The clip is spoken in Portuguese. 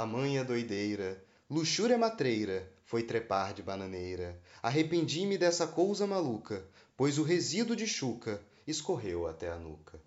tamanha doideira, luxúria matreira, foi trepar de bananeira. Arrependi-me dessa cousa maluca, pois o resíduo de chuca escorreu até a nuca.